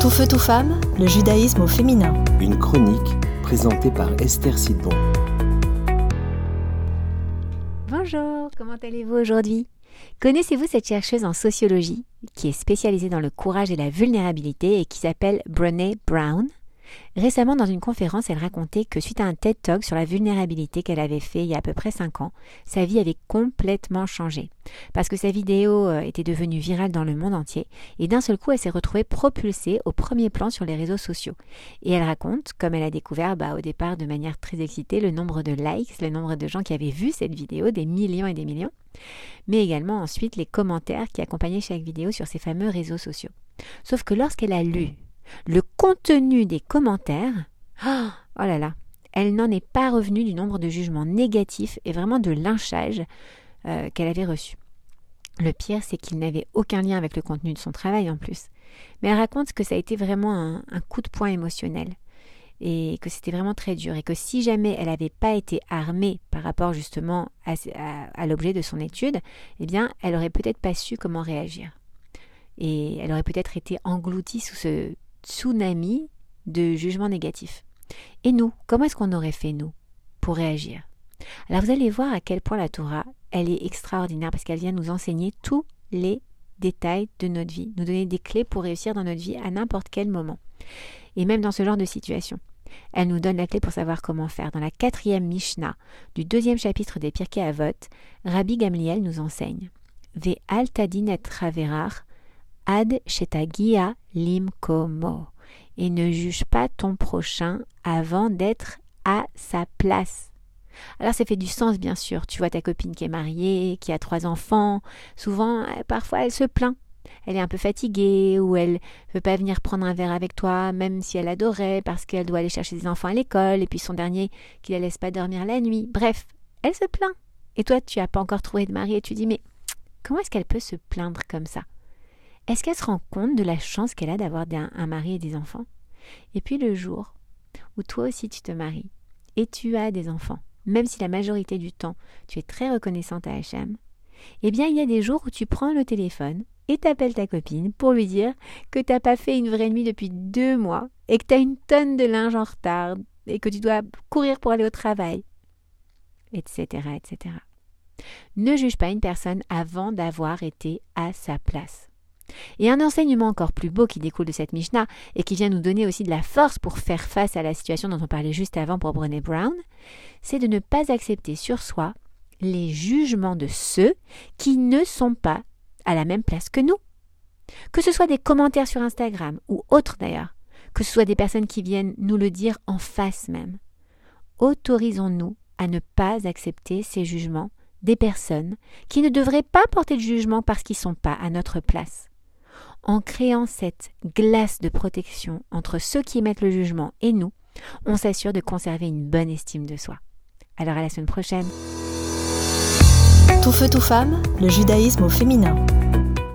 Tout feu, tout femme, le judaïsme au féminin. Une chronique présentée par Esther Sidbon. Bonjour, comment allez-vous aujourd'hui? Connaissez-vous cette chercheuse en sociologie qui est spécialisée dans le courage et la vulnérabilité et qui s'appelle Brené Brown? Récemment, dans une conférence, elle racontait que suite à un TED Talk sur la vulnérabilité qu'elle avait fait il y a à peu près 5 ans, sa vie avait complètement changé. Parce que sa vidéo euh, était devenue virale dans le monde entier et d'un seul coup, elle s'est retrouvée propulsée au premier plan sur les réseaux sociaux. Et elle raconte, comme elle a découvert bah, au départ de manière très excitée, le nombre de likes, le nombre de gens qui avaient vu cette vidéo, des millions et des millions, mais également ensuite les commentaires qui accompagnaient chaque vidéo sur ces fameux réseaux sociaux. Sauf que lorsqu'elle a lu le contenu des commentaires, oh, là là, elle n'en est pas revenue du nombre de jugements négatifs et vraiment de lynchage euh, qu'elle avait reçu. Le pire, c'est qu'il n'avait aucun lien avec le contenu de son travail en plus. Mais elle raconte que ça a été vraiment un, coup de poing émotionnel et que c'était vraiment très dur et que si jamais elle n'avait pas été armée par rapport justement à, à l'objet de son étude, eh bien, elle aurait peut-être pas su comment réagir. Et elle aurait peut-être été engloutie sous ce tsunami de jugements négatifs. Et nous, comment est-ce qu'on aurait fait, nous, pour réagir? Alors vous allez voir à quel point la Torah, elle est extraordinaire parce qu'elle vient nous enseigner tous les détails de notre vie, nous donner des clés pour réussir dans notre vie à n'importe quel moment. Et même dans ce genre de situation. Elle nous donne la clé pour savoir comment faire. Dans la quatrième Mishnah du deuxième chapitre des Pirkei Avot, Rabbi Gamliel nous enseigne Ve altadin traverar ad shetagia limkomo et ne juge pas ton prochain avant d'être à sa place. Alors ça fait du sens bien sûr. Tu vois ta copine qui est mariée, qui a trois enfants, souvent parfois elle se plaint. Elle est un peu fatiguée ou elle veut pas venir prendre un verre avec toi même si elle adorait parce qu'elle doit aller chercher ses enfants à l'école et puis son dernier qui la laisse pas dormir la nuit. Bref, elle se plaint. Et toi tu as pas encore trouvé de mari et tu dis mais comment est-ce qu'elle peut se plaindre comme ça? Est-ce qu'elle se rend compte de la chance qu'elle a d'avoir un, mari et des enfants? Et puis le jour où toi aussi tu te maries et tu as des enfants, même si la majorité du temps tu es très reconnaissante à Hachem, eh bien il y a des jours où tu prends le téléphone et t'appelles ta copine pour lui dire que tu n'as pas fait une vraie nuit depuis deux mois et que tu as une tonne de linge en retard et que tu dois courir pour aller au travail, etc., etc. Ne juge pas une personne avant d'avoir été à sa place. Et un enseignement encore plus beau qui découle de cette Mishnah et qui vient nous donner aussi de la force pour faire face à la situation dont on parlait juste avant pour Brené Brown, c'est de ne pas accepter sur soi les jugements de ceux qui ne sont pas à la même place que nous. Que ce soit des commentaires sur Instagram ou autres d'ailleurs, que ce soit des personnes qui viennent nous le dire en face même. Autorisons-nous à ne pas accepter ces jugements des personnes qui ne devraient pas porter de jugement parce qu'ils ne sont pas à notre place. En créant cette glace de protection entre ceux qui émettent le jugement et nous, on s'assure de conserver une bonne estime de soi. Alors à la semaine prochaine. Tout feu, tout femme, le judaïsme au féminin.